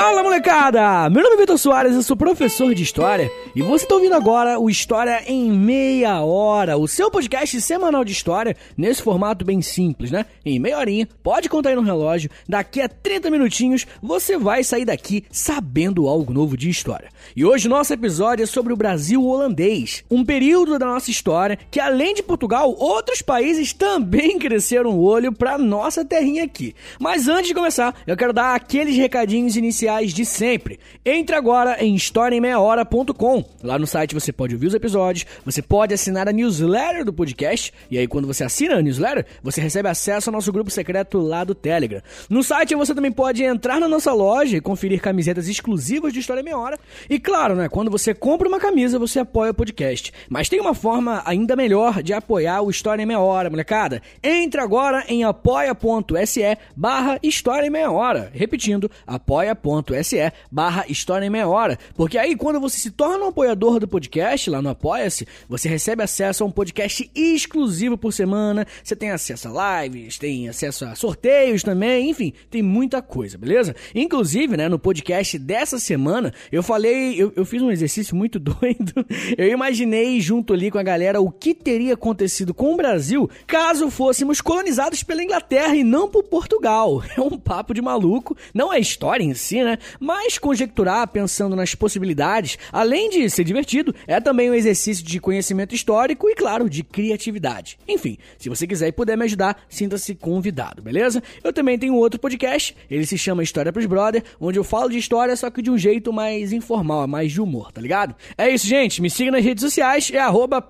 Fala molecada! Meu nome é Vitor Soares, eu sou professor de História e você está ouvindo agora o História em Meia Hora, o seu podcast semanal de História, nesse formato bem simples, né? Em meia horinha, pode contar aí no relógio, daqui a 30 minutinhos você vai sair daqui sabendo algo novo de História. E hoje o nosso episódio é sobre o Brasil holandês, um período da nossa história que além de Portugal, outros países também cresceram o olho para nossa terrinha aqui. Mas antes de começar, eu quero dar aqueles recadinhos iniciais de sempre. Entre agora em historiaemmeiahora.com. Lá no site você pode ouvir os episódios, você pode assinar a newsletter do podcast, e aí quando você assina a newsletter, você recebe acesso ao nosso grupo secreto lá do Telegram. No site você também pode entrar na nossa loja e conferir camisetas exclusivas de História Meia Hora. E claro, né, quando você compra uma camisa, você apoia o podcast. Mas tem uma forma ainda melhor de apoiar o História em Meia Hora, molecada. Entre agora em apoia.se barra História em Meia Hora. Repetindo, apoia.se apoia.se barra História em Meia Hora. Porque aí, quando você se torna um apoiador do podcast, lá no Apoia-se, você recebe acesso a um podcast exclusivo por semana. Você tem acesso a lives, tem acesso a sorteios também, enfim, tem muita coisa, beleza? Inclusive, né, no podcast dessa semana, eu falei, eu, eu fiz um exercício muito doido. Eu imaginei junto ali com a galera o que teria acontecido com o Brasil caso fôssemos colonizados pela Inglaterra e não por Portugal. É um papo de maluco, não é história em si, né? Mas conjecturar pensando nas possibilidades, além de ser divertido, é também um exercício de conhecimento histórico e, claro, de criatividade. Enfim, se você quiser e puder me ajudar, sinta-se convidado, beleza? Eu também tenho outro podcast, ele se chama História pros Brother, onde eu falo de história, só que de um jeito mais informal, mais de humor, tá ligado? É isso, gente. Me siga nas redes sociais, é arroba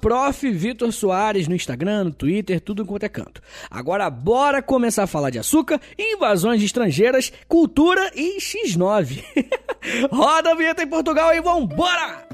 no Instagram, no Twitter, tudo quanto é canto. Agora, bora começar a falar de açúcar, invasões estrangeiras, cultura e X9. Roda a vinheta em Portugal e vambora!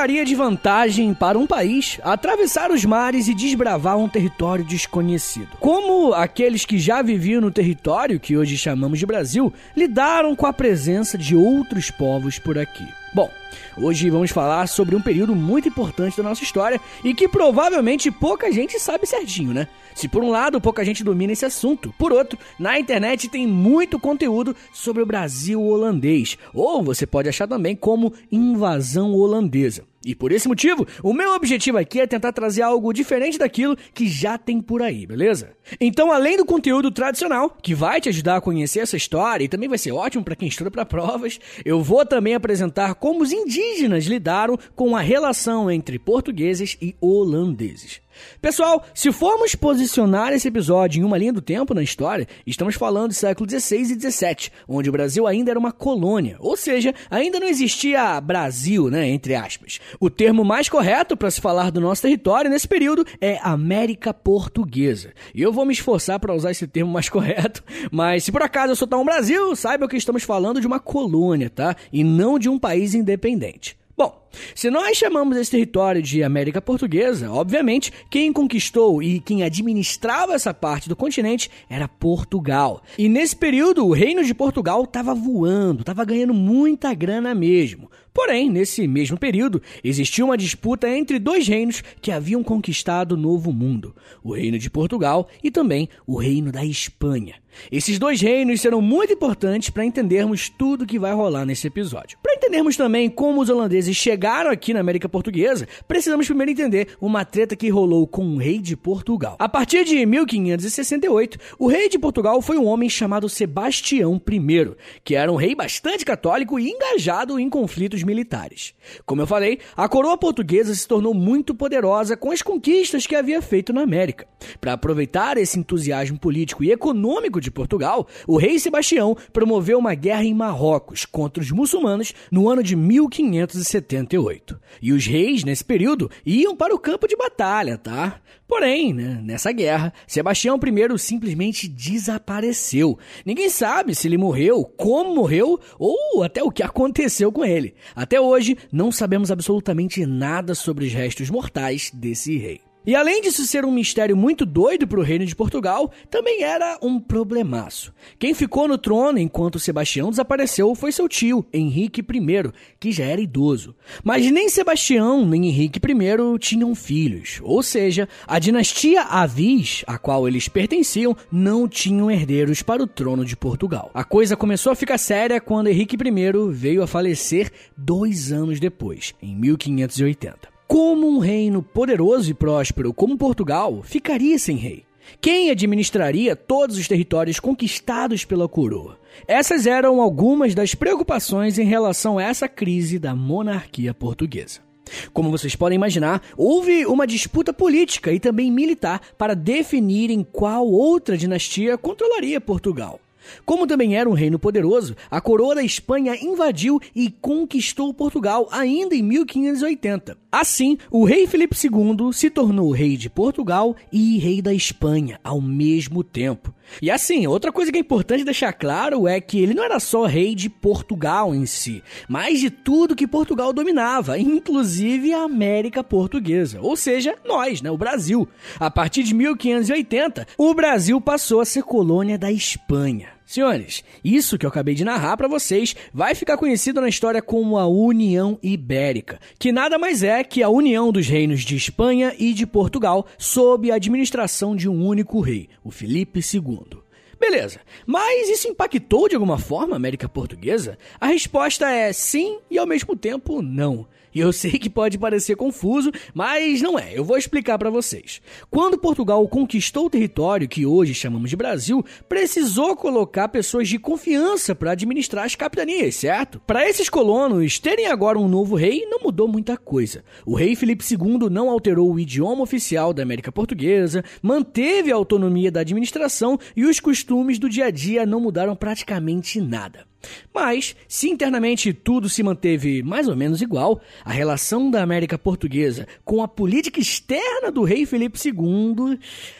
Traria de vantagem para um país atravessar os mares e desbravar um território desconhecido? Como aqueles que já viviam no território que hoje chamamos de Brasil lidaram com a presença de outros povos por aqui? Bom, hoje vamos falar sobre um período muito importante da nossa história e que provavelmente pouca gente sabe certinho, né? Se por um lado pouca gente domina esse assunto, por outro, na internet tem muito conteúdo sobre o Brasil holandês, ou você pode achar também como invasão holandesa. E por esse motivo, o meu objetivo aqui é tentar trazer algo diferente daquilo que já tem por aí, beleza? Então, além do conteúdo tradicional, que vai te ajudar a conhecer essa história e também vai ser ótimo para quem estuda para provas, eu vou também apresentar como os indígenas lidaram com a relação entre portugueses e holandeses. Pessoal, se formos posicionar esse episódio em uma linha do tempo na história, estamos falando do século XVI e XVII, onde o Brasil ainda era uma colônia, ou seja, ainda não existia Brasil, né, entre aspas. O termo mais correto para se falar do nosso território nesse período é América Portuguesa. E eu vou me esforçar para usar esse termo mais correto, mas se por acaso eu soltar um Brasil, saiba que estamos falando de uma colônia, tá? E não de um país independente. Bom, se nós chamamos esse território de América Portuguesa, obviamente quem conquistou e quem administrava essa parte do continente era Portugal. E nesse período o reino de Portugal estava voando, estava ganhando muita grana mesmo. Porém, nesse mesmo período, existia uma disputa entre dois reinos que haviam conquistado o Novo Mundo: o Reino de Portugal e também o Reino da Espanha. Esses dois reinos serão muito importantes para entendermos tudo que vai rolar nesse episódio. Para entendermos também como os holandeses chegaram aqui na América Portuguesa, precisamos primeiro entender uma treta que rolou com o rei de Portugal. A partir de 1568, o rei de Portugal foi um homem chamado Sebastião I, que era um rei bastante católico e engajado em conflitos militares. Como eu falei, a coroa portuguesa se tornou muito poderosa com as conquistas que havia feito na América. Para aproveitar esse entusiasmo político e econômico de Portugal, o rei Sebastião promoveu uma guerra em Marrocos contra os muçulmanos no ano de 1578. E os reis, nesse período, iam para o campo de batalha, tá? Porém, né, nessa guerra, Sebastião I simplesmente desapareceu. Ninguém sabe se ele morreu, como morreu ou até o que aconteceu com ele. Até hoje, não sabemos absolutamente nada sobre os restos mortais desse rei. E além disso ser um mistério muito doido para o reino de Portugal, também era um problemaço. Quem ficou no trono enquanto Sebastião desapareceu foi seu tio, Henrique I, que já era idoso. Mas nem Sebastião nem Henrique I tinham filhos, ou seja, a dinastia Avis, a qual eles pertenciam, não tinham herdeiros para o trono de Portugal. A coisa começou a ficar séria quando Henrique I veio a falecer dois anos depois, em 1580. Como um reino poderoso e próspero como Portugal ficaria sem rei? Quem administraria todos os territórios conquistados pela coroa? Essas eram algumas das preocupações em relação a essa crise da monarquia portuguesa. Como vocês podem imaginar, houve uma disputa política e também militar para definir em qual outra dinastia controlaria Portugal. Como também era um reino poderoso, a coroa da Espanha invadiu e conquistou Portugal ainda em 1580. Assim, o rei Felipe II se tornou rei de Portugal e rei da Espanha ao mesmo tempo. E assim, outra coisa que é importante deixar claro é que ele não era só rei de Portugal em si, mas de tudo que Portugal dominava, inclusive a América Portuguesa, ou seja, nós, né, o Brasil. A partir de 1580, o Brasil passou a ser colônia da Espanha. Senhores, isso que eu acabei de narrar para vocês vai ficar conhecido na história como a União Ibérica, que nada mais é que a união dos reinos de Espanha e de Portugal sob a administração de um único rei, o Felipe II. Beleza, mas isso impactou de alguma forma a América Portuguesa? A resposta é sim e ao mesmo tempo não. E eu sei que pode parecer confuso, mas não é. Eu vou explicar para vocês. Quando Portugal conquistou o território que hoje chamamos de Brasil, precisou colocar pessoas de confiança para administrar as capitanias, certo? Para esses colonos terem agora um novo rei, não mudou muita coisa. O rei Felipe II não alterou o idioma oficial da América Portuguesa, manteve a autonomia da administração e os costumes do dia a dia não mudaram praticamente nada. Mas, se internamente tudo se manteve mais ou menos igual, a relação da América Portuguesa com a política externa do rei Felipe II,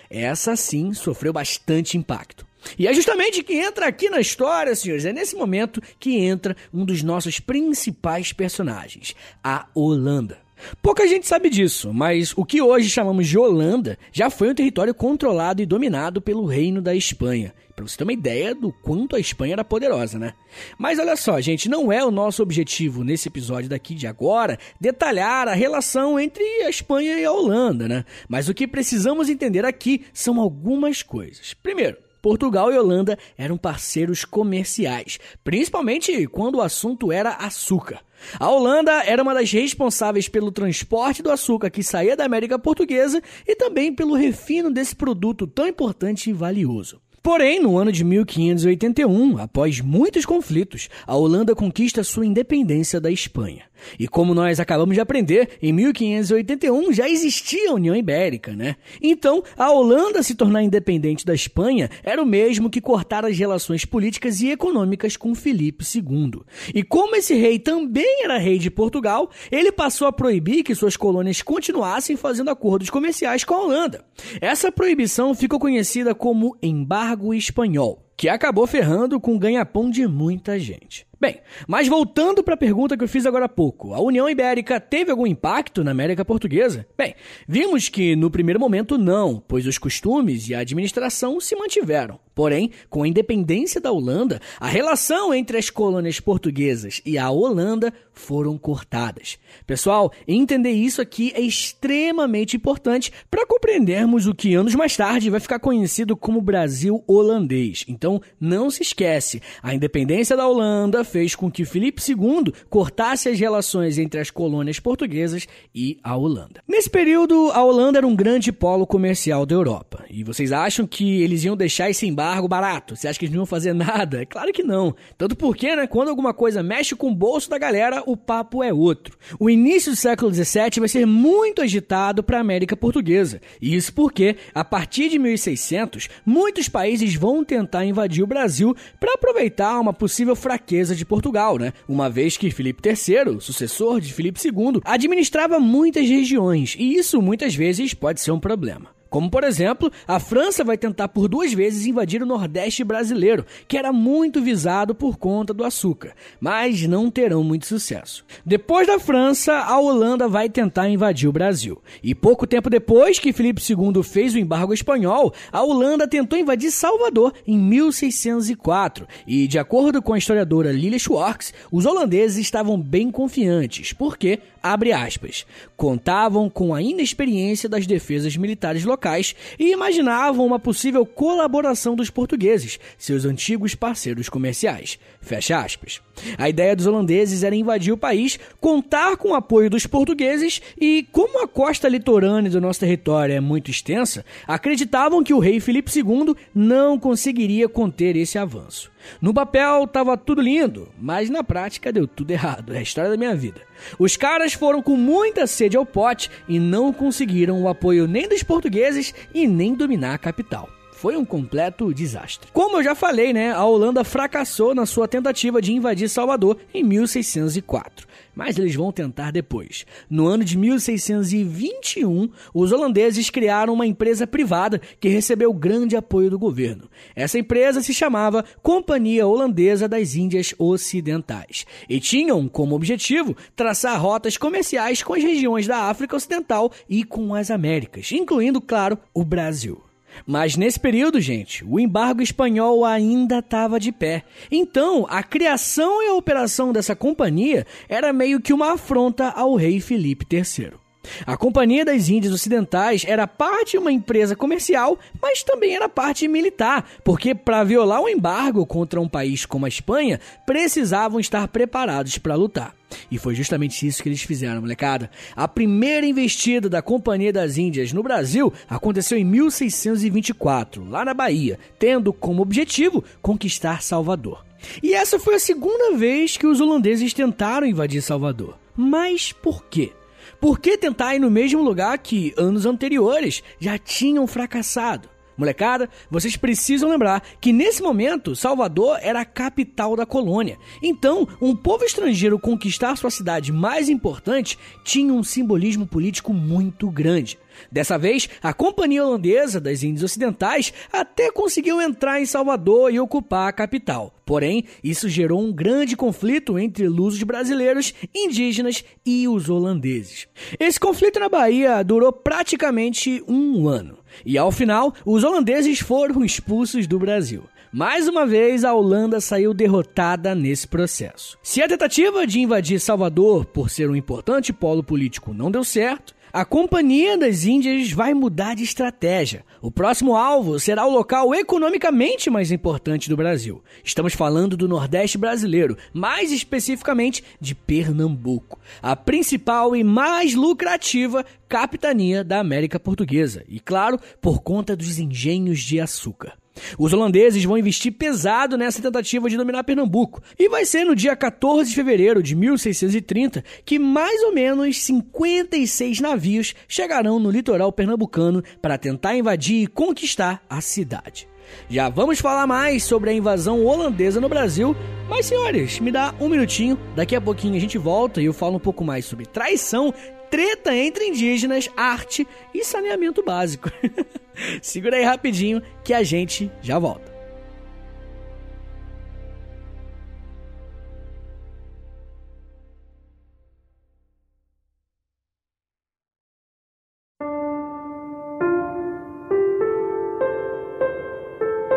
essa sim sofreu bastante impacto. E é justamente que entra aqui na história, senhores, é nesse momento que entra um dos nossos principais personagens, a Holanda. Pouca gente sabe disso, mas o que hoje chamamos de Holanda já foi um território controlado e dominado pelo Reino da Espanha. Para você ter uma ideia do quanto a Espanha era poderosa, né? Mas olha só, gente, não é o nosso objetivo nesse episódio daqui de agora detalhar a relação entre a Espanha e a Holanda, né? Mas o que precisamos entender aqui são algumas coisas. Primeiro, Portugal e Holanda eram parceiros comerciais, principalmente quando o assunto era açúcar. A Holanda era uma das responsáveis pelo transporte do açúcar que saía da América Portuguesa e também pelo refino desse produto tão importante e valioso. Porém, no ano de 1581, após muitos conflitos, a Holanda conquista sua independência da Espanha. E como nós acabamos de aprender, em 1581 já existia a União Ibérica, né? Então, a Holanda se tornar independente da Espanha era o mesmo que cortar as relações políticas e econômicas com Filipe II. E como esse rei também era rei de Portugal, ele passou a proibir que suas colônias continuassem fazendo acordos comerciais com a Holanda. Essa proibição ficou conhecida como Embargo Espanhol, que acabou ferrando com o ganha-pão de muita gente. Bem, mas voltando para a pergunta que eu fiz agora há pouco, a União Ibérica teve algum impacto na América Portuguesa? Bem, vimos que no primeiro momento não, pois os costumes e a administração se mantiveram. Porém, com a independência da Holanda, a relação entre as colônias portuguesas e a Holanda foram cortadas. Pessoal, entender isso aqui é extremamente importante para compreendermos o que anos mais tarde vai ficar conhecido como Brasil holandês. Então, não se esquece, a independência da Holanda fez com que Filipe II cortasse as relações entre as colônias portuguesas e a Holanda. Nesse período, a Holanda era um grande polo comercial da Europa. E vocês acham que eles iam deixar esse embargo barato? Você acha que eles não iam fazer nada? Claro que não. Tanto porque, né, quando alguma coisa mexe com o bolso da galera, o papo é outro. O início do século XVII vai ser muito agitado para a América Portuguesa. E isso porque, a partir de 1600, muitos países vão tentar invadir o Brasil para aproveitar uma possível fraqueza de Portugal, né? Uma vez que Filipe III, sucessor de Filipe II, administrava muitas regiões, e isso muitas vezes pode ser um problema. Como, por exemplo, a França vai tentar por duas vezes invadir o Nordeste brasileiro, que era muito visado por conta do açúcar, mas não terão muito sucesso. Depois da França, a Holanda vai tentar invadir o Brasil. E pouco tempo depois que Felipe II fez o embargo espanhol, a Holanda tentou invadir Salvador em 1604. E, de acordo com a historiadora Lilia Schwartz, os holandeses estavam bem confiantes, porque abre aspas, contavam com a inexperiência das defesas militares locais e imaginavam uma possível colaboração dos portugueses, seus antigos parceiros comerciais. Fecha aspas. A ideia dos holandeses era invadir o país, contar com o apoio dos portugueses e, como a costa litorânea do nosso território é muito extensa, acreditavam que o rei Filipe II não conseguiria conter esse avanço. No papel estava tudo lindo, mas na prática deu tudo errado. É a história da minha vida. Os caras foram com muita sede ao pote e não conseguiram o apoio nem dos portugueses e nem dominar a capital foi um completo desastre. Como eu já falei, né, a Holanda fracassou na sua tentativa de invadir Salvador em 1604 mas eles vão tentar depois. No ano de 1621, os holandeses criaram uma empresa privada que recebeu grande apoio do governo. Essa empresa se chamava Companhia Holandesa das Índias Ocidentais e tinham como objetivo traçar rotas comerciais com as regiões da África Ocidental e com as Américas, incluindo, claro, o Brasil. Mas nesse período, gente, o embargo espanhol ainda estava de pé. Então, a criação e a operação dessa companhia era meio que uma afronta ao rei Felipe III. A Companhia das Índias Ocidentais era parte de uma empresa comercial, mas também era parte militar, porque para violar um embargo contra um país como a Espanha, precisavam estar preparados para lutar. E foi justamente isso que eles fizeram, molecada. A primeira investida da Companhia das Índias no Brasil aconteceu em 1624, lá na Bahia, tendo como objetivo conquistar Salvador. E essa foi a segunda vez que os holandeses tentaram invadir Salvador. Mas por quê? Por que tentar ir no mesmo lugar que anos anteriores já tinham fracassado? Molecada, vocês precisam lembrar que nesse momento Salvador era a capital da colônia. Então, um povo estrangeiro conquistar sua cidade mais importante tinha um simbolismo político muito grande. Dessa vez, a Companhia Holandesa das Índias Ocidentais até conseguiu entrar em Salvador e ocupar a capital. Porém, isso gerou um grande conflito entre lusos brasileiros, indígenas e os holandeses. Esse conflito na Bahia durou praticamente um ano. E ao final, os holandeses foram expulsos do Brasil. Mais uma vez, a Holanda saiu derrotada nesse processo. Se a tentativa de invadir Salvador por ser um importante polo político não deu certo, a Companhia das Índias vai mudar de estratégia. O próximo alvo será o local economicamente mais importante do Brasil. Estamos falando do Nordeste brasileiro, mais especificamente de Pernambuco, a principal e mais lucrativa capitania da América Portuguesa, e claro, por conta dos engenhos de açúcar. Os holandeses vão investir pesado nessa tentativa de dominar Pernambuco, e vai ser no dia 14 de fevereiro de 1630 que mais ou menos 56 navios chegarão no litoral pernambucano para tentar invadir e conquistar a cidade. Já vamos falar mais sobre a invasão holandesa no Brasil, mas senhores, me dá um minutinho, daqui a pouquinho a gente volta e eu falo um pouco mais sobre traição, treta entre indígenas, arte e saneamento básico. Segura aí rapidinho que a gente já volta.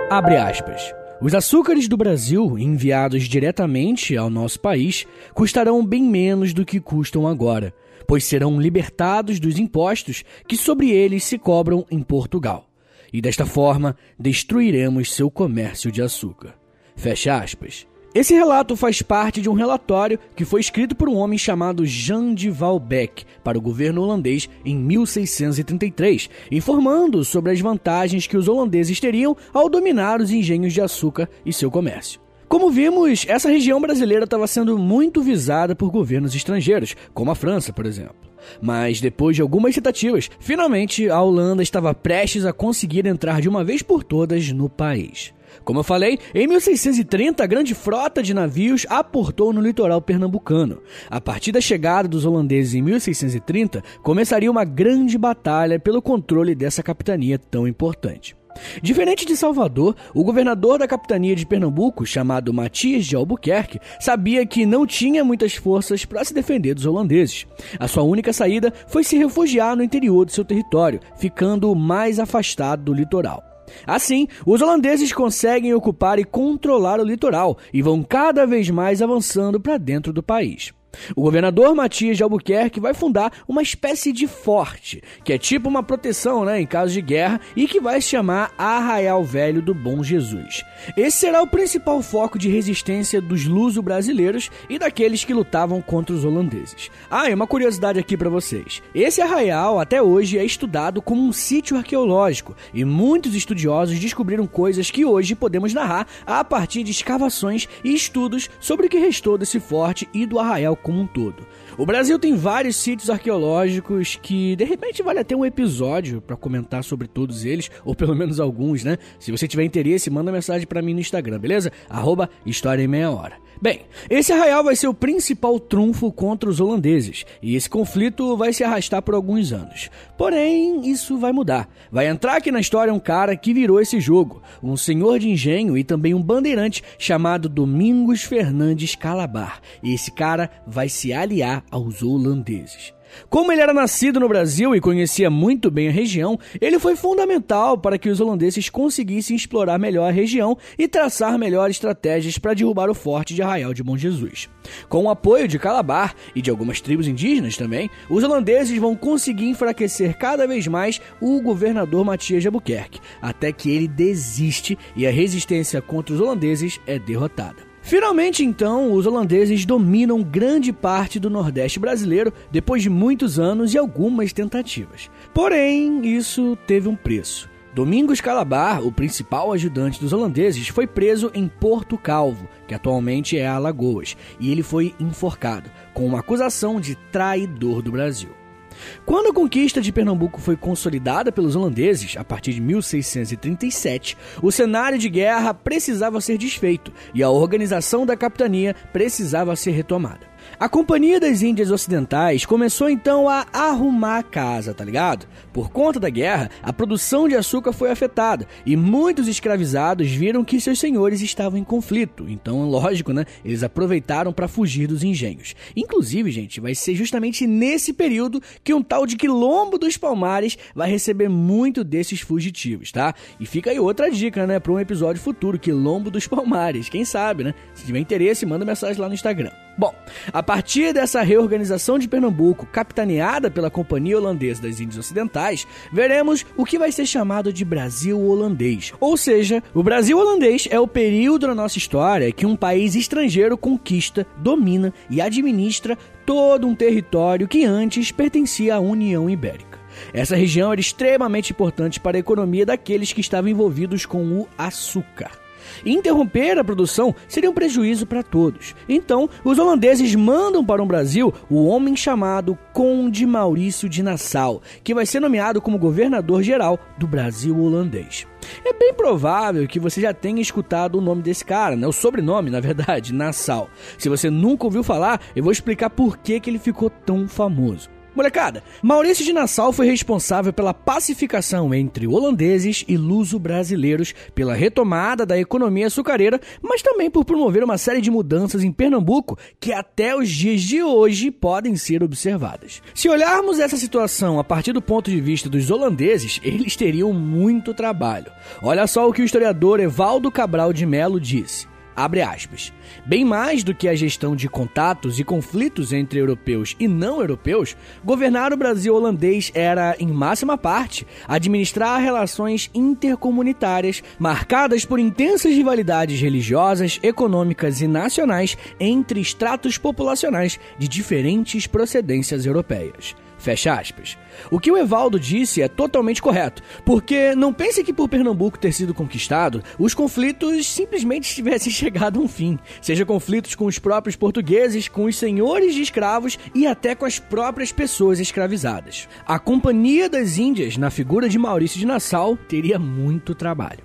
Abre aspas. Os açúcares do Brasil, enviados diretamente ao nosso país, custarão bem menos do que custam agora pois serão libertados dos impostos que sobre eles se cobram em Portugal. E desta forma destruiremos seu comércio de açúcar. Fecha aspas. Esse relato faz parte de um relatório que foi escrito por um homem chamado Jan de Valbeck para o governo holandês em 1633, informando sobre as vantagens que os holandeses teriam ao dominar os engenhos de açúcar e seu comércio. Como vimos, essa região brasileira estava sendo muito visada por governos estrangeiros, como a França, por exemplo. Mas depois de algumas tentativas, finalmente a Holanda estava prestes a conseguir entrar de uma vez por todas no país. Como eu falei, em 1630 a grande frota de navios aportou no litoral pernambucano. A partir da chegada dos holandeses em 1630, começaria uma grande batalha pelo controle dessa capitania tão importante. Diferente de Salvador, o governador da capitania de Pernambuco, chamado Matias de Albuquerque, sabia que não tinha muitas forças para se defender dos holandeses. A sua única saída foi se refugiar no interior do seu território, ficando mais afastado do litoral. Assim, os holandeses conseguem ocupar e controlar o litoral e vão cada vez mais avançando para dentro do país. O governador Matias de Albuquerque vai fundar uma espécie de forte, que é tipo uma proteção né, em caso de guerra e que vai se chamar Arraial Velho do Bom Jesus. Esse será o principal foco de resistência dos luso-brasileiros e daqueles que lutavam contra os holandeses. Ah, e uma curiosidade aqui para vocês: esse arraial até hoje é estudado como um sítio arqueológico e muitos estudiosos descobriram coisas que hoje podemos narrar a partir de escavações e estudos sobre o que restou desse forte e do arraial como um todo. O Brasil tem vários sítios arqueológicos que de repente vale até um episódio para comentar sobre todos eles, ou pelo menos alguns, né? Se você tiver interesse, manda mensagem para mim no Instagram, beleza? Arroba História em Meia Hora. Bem, esse arraial vai ser o principal trunfo contra os holandeses, e esse conflito vai se arrastar por alguns anos. Porém, isso vai mudar. Vai entrar aqui na história um cara que virou esse jogo, um senhor de engenho e também um bandeirante chamado Domingos Fernandes Calabar. E esse cara vai se aliar aos holandeses. Como ele era nascido no Brasil e conhecia muito bem a região, ele foi fundamental para que os holandeses conseguissem explorar melhor a região e traçar melhores estratégias para derrubar o forte de Arraial de Bom Jesus. Com o apoio de Calabar e de algumas tribos indígenas também, os holandeses vão conseguir enfraquecer cada vez mais o governador Matias de Albuquerque, até que ele desiste e a resistência contra os holandeses é derrotada. Finalmente, então, os holandeses dominam grande parte do Nordeste brasileiro depois de muitos anos e algumas tentativas. Porém, isso teve um preço. Domingos Calabar, o principal ajudante dos holandeses, foi preso em Porto Calvo, que atualmente é Alagoas, e ele foi enforcado, com uma acusação de traidor do Brasil. Quando a conquista de Pernambuco foi consolidada pelos holandeses, a partir de 1637, o cenário de guerra precisava ser desfeito e a organização da capitania precisava ser retomada. A Companhia das Índias Ocidentais começou então a arrumar a casa, tá ligado? Por conta da guerra, a produção de açúcar foi afetada e muitos escravizados viram que seus senhores estavam em conflito. Então, lógico, né? Eles aproveitaram para fugir dos engenhos. Inclusive, gente, vai ser justamente nesse período que um tal de Quilombo dos Palmares vai receber muito desses fugitivos, tá? E fica aí outra dica, né, para um episódio futuro, Quilombo dos Palmares. Quem sabe, né? Se tiver interesse, manda mensagem lá no Instagram. Bom, a partir dessa reorganização de Pernambuco, capitaneada pela Companhia Holandesa das Índias Ocidentais, veremos o que vai ser chamado de Brasil holandês. Ou seja, o Brasil holandês é o período na nossa história que um país estrangeiro conquista, domina e administra todo um território que antes pertencia à União Ibérica. Essa região era extremamente importante para a economia daqueles que estavam envolvidos com o açúcar. Interromper a produção seria um prejuízo para todos. Então, os holandeses mandam para o Brasil o homem chamado Conde Maurício de Nassau, que vai ser nomeado como governador-geral do Brasil holandês. É bem provável que você já tenha escutado o nome desse cara, né? o sobrenome, na verdade, Nassau. Se você nunca ouviu falar, eu vou explicar por que, que ele ficou tão famoso. Molecada, Maurício de Nassau foi responsável pela pacificação entre holandeses e luso-brasileiros, pela retomada da economia açucareira, mas também por promover uma série de mudanças em Pernambuco que até os dias de hoje podem ser observadas. Se olharmos essa situação a partir do ponto de vista dos holandeses, eles teriam muito trabalho. Olha só o que o historiador Evaldo Cabral de Melo disse. Abre aspas. Bem mais do que a gestão de contatos e conflitos entre europeus e não europeus, governar o Brasil holandês era, em máxima parte, administrar relações intercomunitárias marcadas por intensas rivalidades religiosas, econômicas e nacionais entre estratos populacionais de diferentes procedências europeias. Fecha aspas. O que o Evaldo disse é totalmente correto, porque não pense que por Pernambuco ter sido conquistado, os conflitos simplesmente tivessem chegado a um fim. Seja conflitos com os próprios portugueses, com os senhores de escravos e até com as próprias pessoas escravizadas. A Companhia das Índias, na figura de Maurício de Nassau, teria muito trabalho.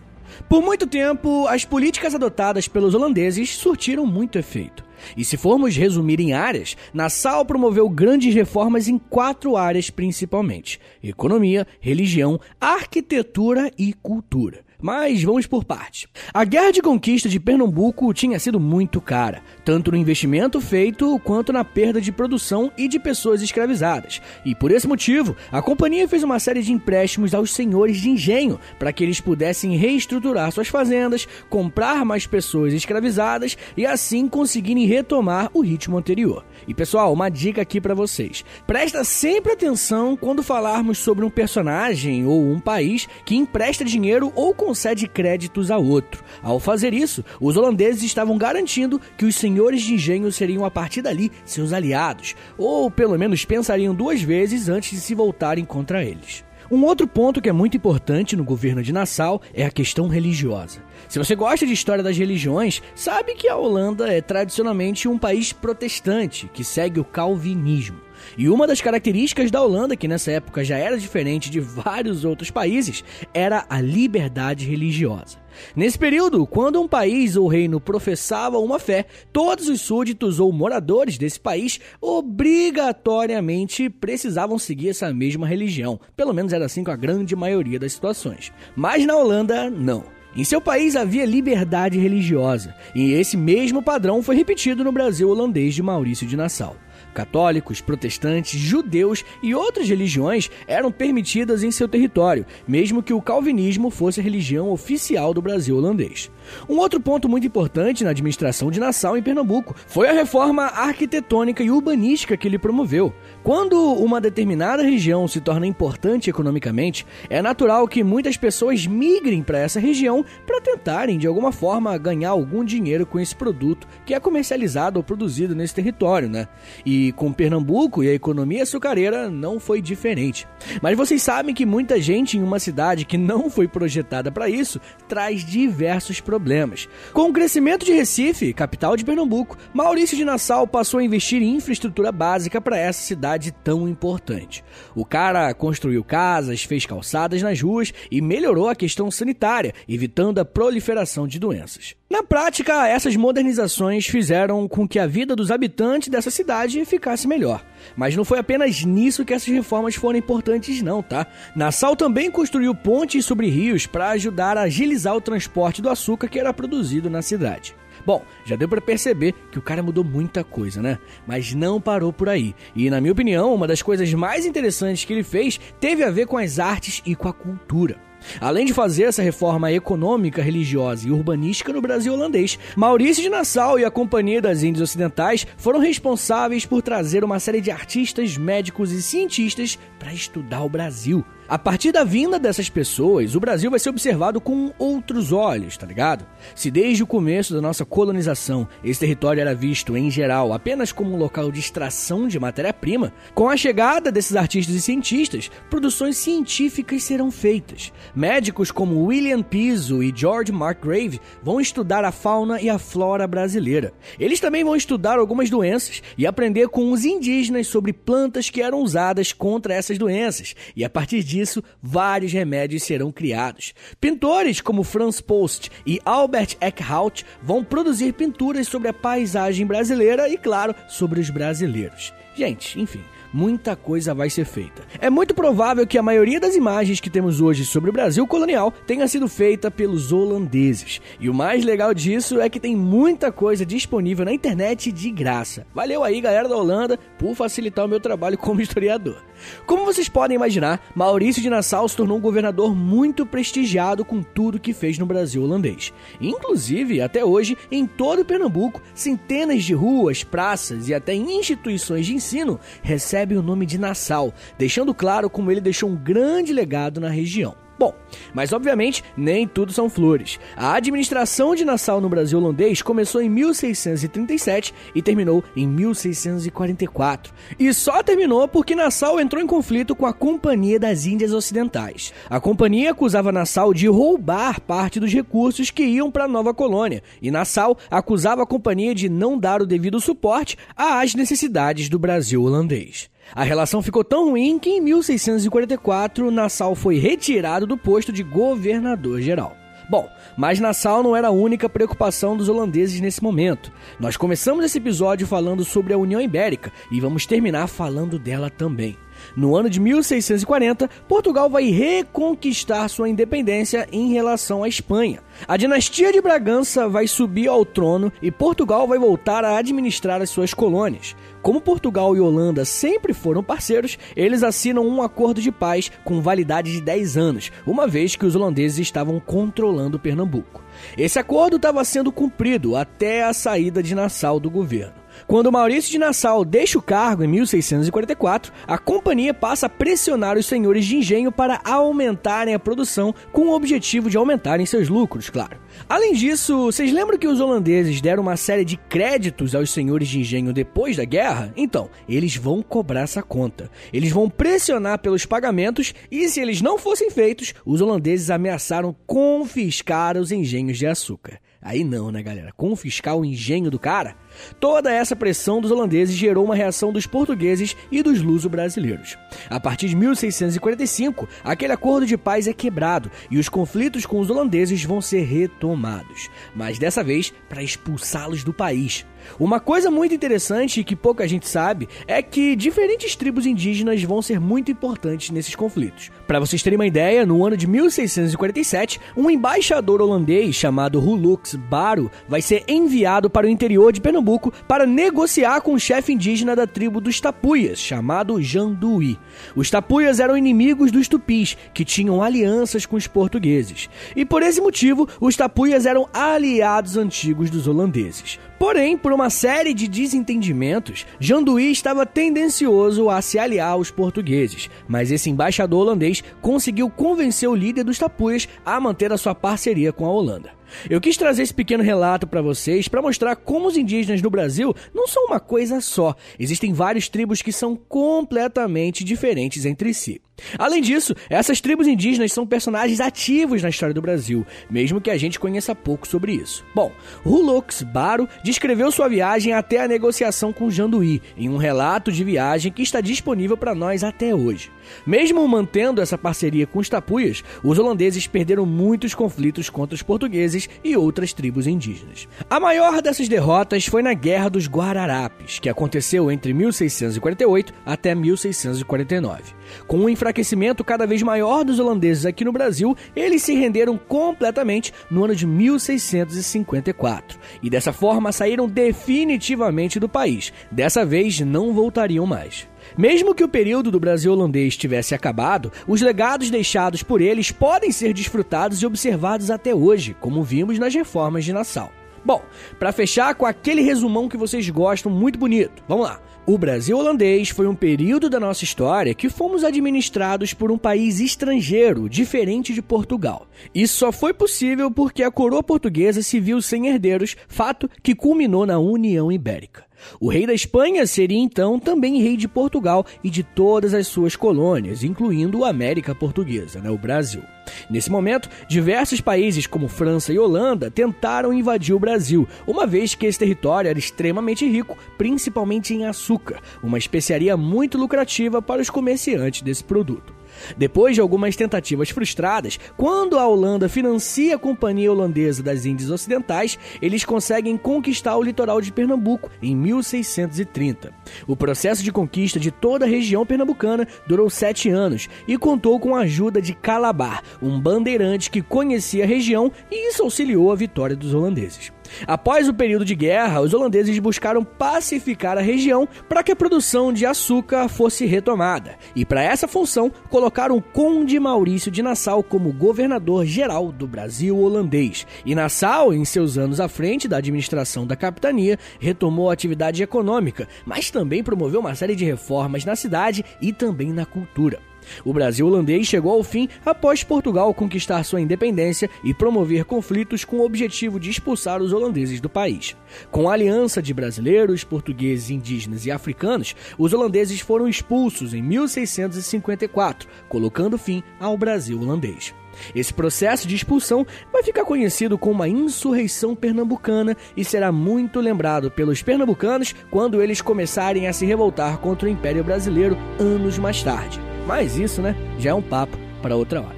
Por muito tempo, as políticas adotadas pelos holandeses surtiram muito efeito. E se formos resumir em áreas, Nassau promoveu grandes reformas em quatro áreas principalmente: economia, religião, arquitetura e cultura. Mas vamos por parte. A guerra de conquista de Pernambuco tinha sido muito cara, tanto no investimento feito quanto na perda de produção e de pessoas escravizadas. E por esse motivo, a companhia fez uma série de empréstimos aos senhores de engenho para que eles pudessem reestruturar suas fazendas, comprar mais pessoas escravizadas e assim conseguirem retomar o ritmo anterior. E pessoal, uma dica aqui para vocês. Presta sempre atenção quando falarmos sobre um personagem ou um país que empresta dinheiro ou concede créditos a outro. Ao fazer isso, os holandeses estavam garantindo que os senhores de engenho seriam a partir dali seus aliados, ou pelo menos pensariam duas vezes antes de se voltarem contra eles. Um outro ponto que é muito importante no governo de Nassau é a questão religiosa. Se você gosta de história das religiões, sabe que a Holanda é tradicionalmente um país protestante que segue o calvinismo. E uma das características da Holanda, que nessa época já era diferente de vários outros países, era a liberdade religiosa. Nesse período, quando um país ou reino professava uma fé, todos os súditos ou moradores desse país obrigatoriamente precisavam seguir essa mesma religião. Pelo menos era assim com a grande maioria das situações. Mas na Holanda, não. Em seu país havia liberdade religiosa, e esse mesmo padrão foi repetido no Brasil holandês de Maurício de Nassau. Católicos, protestantes, judeus e outras religiões eram permitidas em seu território, mesmo que o calvinismo fosse a religião oficial do Brasil holandês. Um outro ponto muito importante na administração de Nassau em Pernambuco foi a reforma arquitetônica e urbanística que ele promoveu. Quando uma determinada região se torna importante economicamente, é natural que muitas pessoas migrem para essa região para tentarem de alguma forma ganhar algum dinheiro com esse produto que é comercializado ou produzido nesse território, né? E com Pernambuco e a economia açucareira não foi diferente. Mas vocês sabem que muita gente em uma cidade que não foi projetada para isso traz diversos problemas problemas. Com o crescimento de Recife, capital de Pernambuco, Maurício de Nassau passou a investir em infraestrutura básica para essa cidade tão importante. O cara construiu casas, fez calçadas nas ruas e melhorou a questão sanitária, evitando a proliferação de doenças. Na prática, essas modernizações fizeram com que a vida dos habitantes dessa cidade ficasse melhor. Mas não foi apenas nisso que essas reformas foram importantes, não, tá? Nassau também construiu pontes sobre rios para ajudar a agilizar o transporte do açúcar que era produzido na cidade. Bom, já deu para perceber que o cara mudou muita coisa, né? Mas não parou por aí. E na minha opinião, uma das coisas mais interessantes que ele fez teve a ver com as artes e com a cultura. Além de fazer essa reforma econômica, religiosa e urbanística no Brasil holandês, Maurício de Nassau e a Companhia das Índias Ocidentais foram responsáveis por trazer uma série de artistas, médicos e cientistas para estudar o Brasil. A partir da vinda dessas pessoas, o Brasil vai ser observado com outros olhos, tá ligado? Se desde o começo da nossa colonização esse território era visto, em geral, apenas como um local de extração de matéria-prima, com a chegada desses artistas e cientistas, produções científicas serão feitas. Médicos como William Piso e George Markgrave vão estudar a fauna e a flora brasileira. Eles também vão estudar algumas doenças e aprender com os indígenas sobre plantas que eram usadas contra essas doenças, e a partir disso disso, vários remédios serão criados. Pintores como Franz Post e Albert Eckhout vão produzir pinturas sobre a paisagem brasileira e, claro, sobre os brasileiros. Gente, enfim, muita coisa vai ser feita. É muito provável que a maioria das imagens que temos hoje sobre o Brasil colonial tenha sido feita pelos holandeses. E o mais legal disso é que tem muita coisa disponível na internet de graça. Valeu aí, galera da Holanda, por facilitar o meu trabalho como historiador. Como vocês podem imaginar, Maurício de Nassau se tornou um governador muito prestigiado com tudo que fez no Brasil holandês. Inclusive, até hoje, em todo Pernambuco, centenas de ruas, praças e até instituições de ensino recebem o nome de Nassau, deixando claro como ele deixou um grande legado na região. Bom, mas obviamente nem tudo são flores. A administração de Nassau no Brasil holandês começou em 1637 e terminou em 1644. E só terminou porque Nassau entrou em conflito com a Companhia das Índias Ocidentais. A companhia acusava Nassau de roubar parte dos recursos que iam para a nova colônia, e Nassau acusava a companhia de não dar o devido suporte às necessidades do Brasil holandês. A relação ficou tão ruim que em 1644 Nassau foi retirado do posto de governador-geral. Bom, mas Nassau não era a única preocupação dos holandeses nesse momento. Nós começamos esse episódio falando sobre a União Ibérica e vamos terminar falando dela também. No ano de 1640, Portugal vai reconquistar sua independência em relação à Espanha. A dinastia de Bragança vai subir ao trono e Portugal vai voltar a administrar as suas colônias. Como Portugal e Holanda sempre foram parceiros, eles assinam um acordo de paz com validade de 10 anos, uma vez que os holandeses estavam controlando Pernambuco. Esse acordo estava sendo cumprido até a saída de Nassau do governo. Quando Maurício de Nassau deixa o cargo em 1644, a companhia passa a pressionar os senhores de engenho para aumentarem a produção com o objetivo de aumentarem seus lucros, claro. Além disso, vocês lembram que os holandeses deram uma série de créditos aos senhores de engenho depois da guerra? Então, eles vão cobrar essa conta. Eles vão pressionar pelos pagamentos e, se eles não fossem feitos, os holandeses ameaçaram confiscar os engenhos de açúcar. Aí não, né, galera? Confiscar o engenho do cara? Toda essa pressão dos holandeses gerou uma reação dos portugueses e dos luso-brasileiros. A partir de 1645, aquele acordo de paz é quebrado e os conflitos com os holandeses vão ser retomados, mas dessa vez para expulsá-los do país. Uma coisa muito interessante e que pouca gente sabe é que diferentes tribos indígenas vão ser muito importantes nesses conflitos. Para vocês terem uma ideia, no ano de 1647, um embaixador holandês chamado Hulux Baro vai ser enviado para o interior de Pernambuco para negociar com o chefe indígena da tribo dos Tapuias, chamado Janduí. Os Tapuias eram inimigos dos Tupis, que tinham alianças com os portugueses. E por esse motivo, os Tapuias eram aliados antigos dos holandeses. Porém, por uma série de desentendimentos, Janduí estava tendencioso a se aliar aos portugueses, mas esse embaixador holandês conseguiu convencer o líder dos tapuias a manter a sua parceria com a Holanda. Eu quis trazer esse pequeno relato para vocês para mostrar como os indígenas no Brasil não são uma coisa só. Existem várias tribos que são completamente diferentes entre si. Além disso, essas tribos indígenas são personagens ativos na história do Brasil, mesmo que a gente conheça pouco sobre isso. Bom, Hulux Baro descreveu sua viagem até a negociação com Janduí em um relato de viagem que está disponível para nós até hoje. Mesmo mantendo essa parceria com os tapuias, os holandeses perderam muitos conflitos contra os portugueses e outras tribos indígenas. A maior dessas derrotas foi na Guerra dos Guararapes, que aconteceu entre 1648 até 1649. Com um enfraquecimento cada vez maior dos holandeses aqui no Brasil, eles se renderam completamente no ano de 1654 e dessa forma saíram definitivamente do país. Dessa vez não voltariam mais. Mesmo que o período do Brasil holandês tivesse acabado, os legados deixados por eles podem ser desfrutados e observados até hoje, como vimos nas reformas de Nassau. Bom, para fechar com aquele resumão que vocês gostam muito bonito, vamos lá. O Brasil holandês foi um período da nossa história que fomos administrados por um país estrangeiro, diferente de Portugal. Isso só foi possível porque a coroa portuguesa se viu sem herdeiros, fato que culminou na União Ibérica. O rei da Espanha seria então também rei de Portugal e de todas as suas colônias, incluindo a América Portuguesa, né, o Brasil. Nesse momento, diversos países como França e Holanda tentaram invadir o Brasil, uma vez que esse território era extremamente rico, principalmente em açúcar, uma especiaria muito lucrativa para os comerciantes desse produto. Depois de algumas tentativas frustradas, quando a Holanda financia a Companhia Holandesa das Índias Ocidentais, eles conseguem conquistar o litoral de Pernambuco em 1630. O processo de conquista de toda a região pernambucana durou sete anos e contou com a ajuda de Calabar, um bandeirante que conhecia a região e isso auxiliou a vitória dos holandeses. Após o período de guerra, os holandeses buscaram pacificar a região para que a produção de açúcar fosse retomada. E para essa função, colocaram o Conde Maurício de Nassau como governador geral do Brasil holandês. E Nassau, em seus anos à frente da administração da capitania, retomou a atividade econômica, mas também promoveu uma série de reformas na cidade e também na cultura. O Brasil holandês chegou ao fim após Portugal conquistar sua independência e promover conflitos com o objetivo de expulsar os holandeses do país. Com a aliança de brasileiros, portugueses, indígenas e africanos, os holandeses foram expulsos em 1654, colocando fim ao Brasil holandês. Esse processo de expulsão vai ficar conhecido como a insurreição pernambucana e será muito lembrado pelos pernambucanos quando eles começarem a se revoltar contra o Império Brasileiro anos mais tarde. Mas isso, né, já é um papo para outra hora.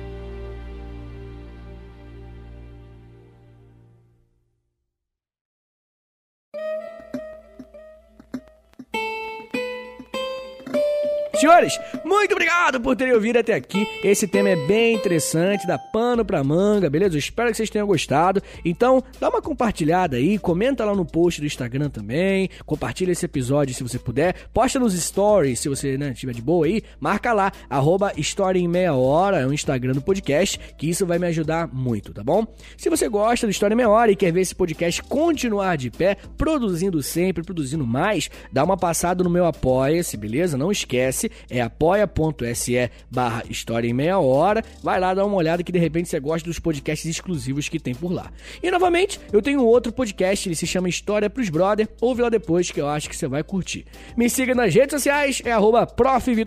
Senhores, muito obrigado por terem ouvido até aqui. Esse tema é bem interessante, dá pano pra manga, beleza? Eu espero que vocês tenham gostado. Então, dá uma compartilhada aí, comenta lá no post do Instagram também, compartilha esse episódio se você puder, posta nos stories se você né, tiver de boa aí, marca lá, arroba História em Meia Hora, é o Instagram do podcast, que isso vai me ajudar muito, tá bom? Se você gosta do História em Meia Hora e quer ver esse podcast continuar de pé, produzindo sempre, produzindo mais, dá uma passada no meu Apoia-se, beleza? Não esquece, é apoia.se barra História em Meia Hora. Vai lá dar uma olhada que de repente você gosta dos podcasts exclusivos que tem por lá. E novamente, eu tenho outro podcast, ele se chama História pros Brother. Ouve lá depois que eu acho que você vai curtir. Me siga nas redes sociais, é arroba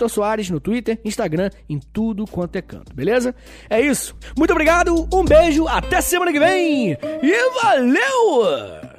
Soares no Twitter, Instagram, em tudo quanto é canto, beleza? É isso. Muito obrigado, um beijo, até semana que vem e valeu!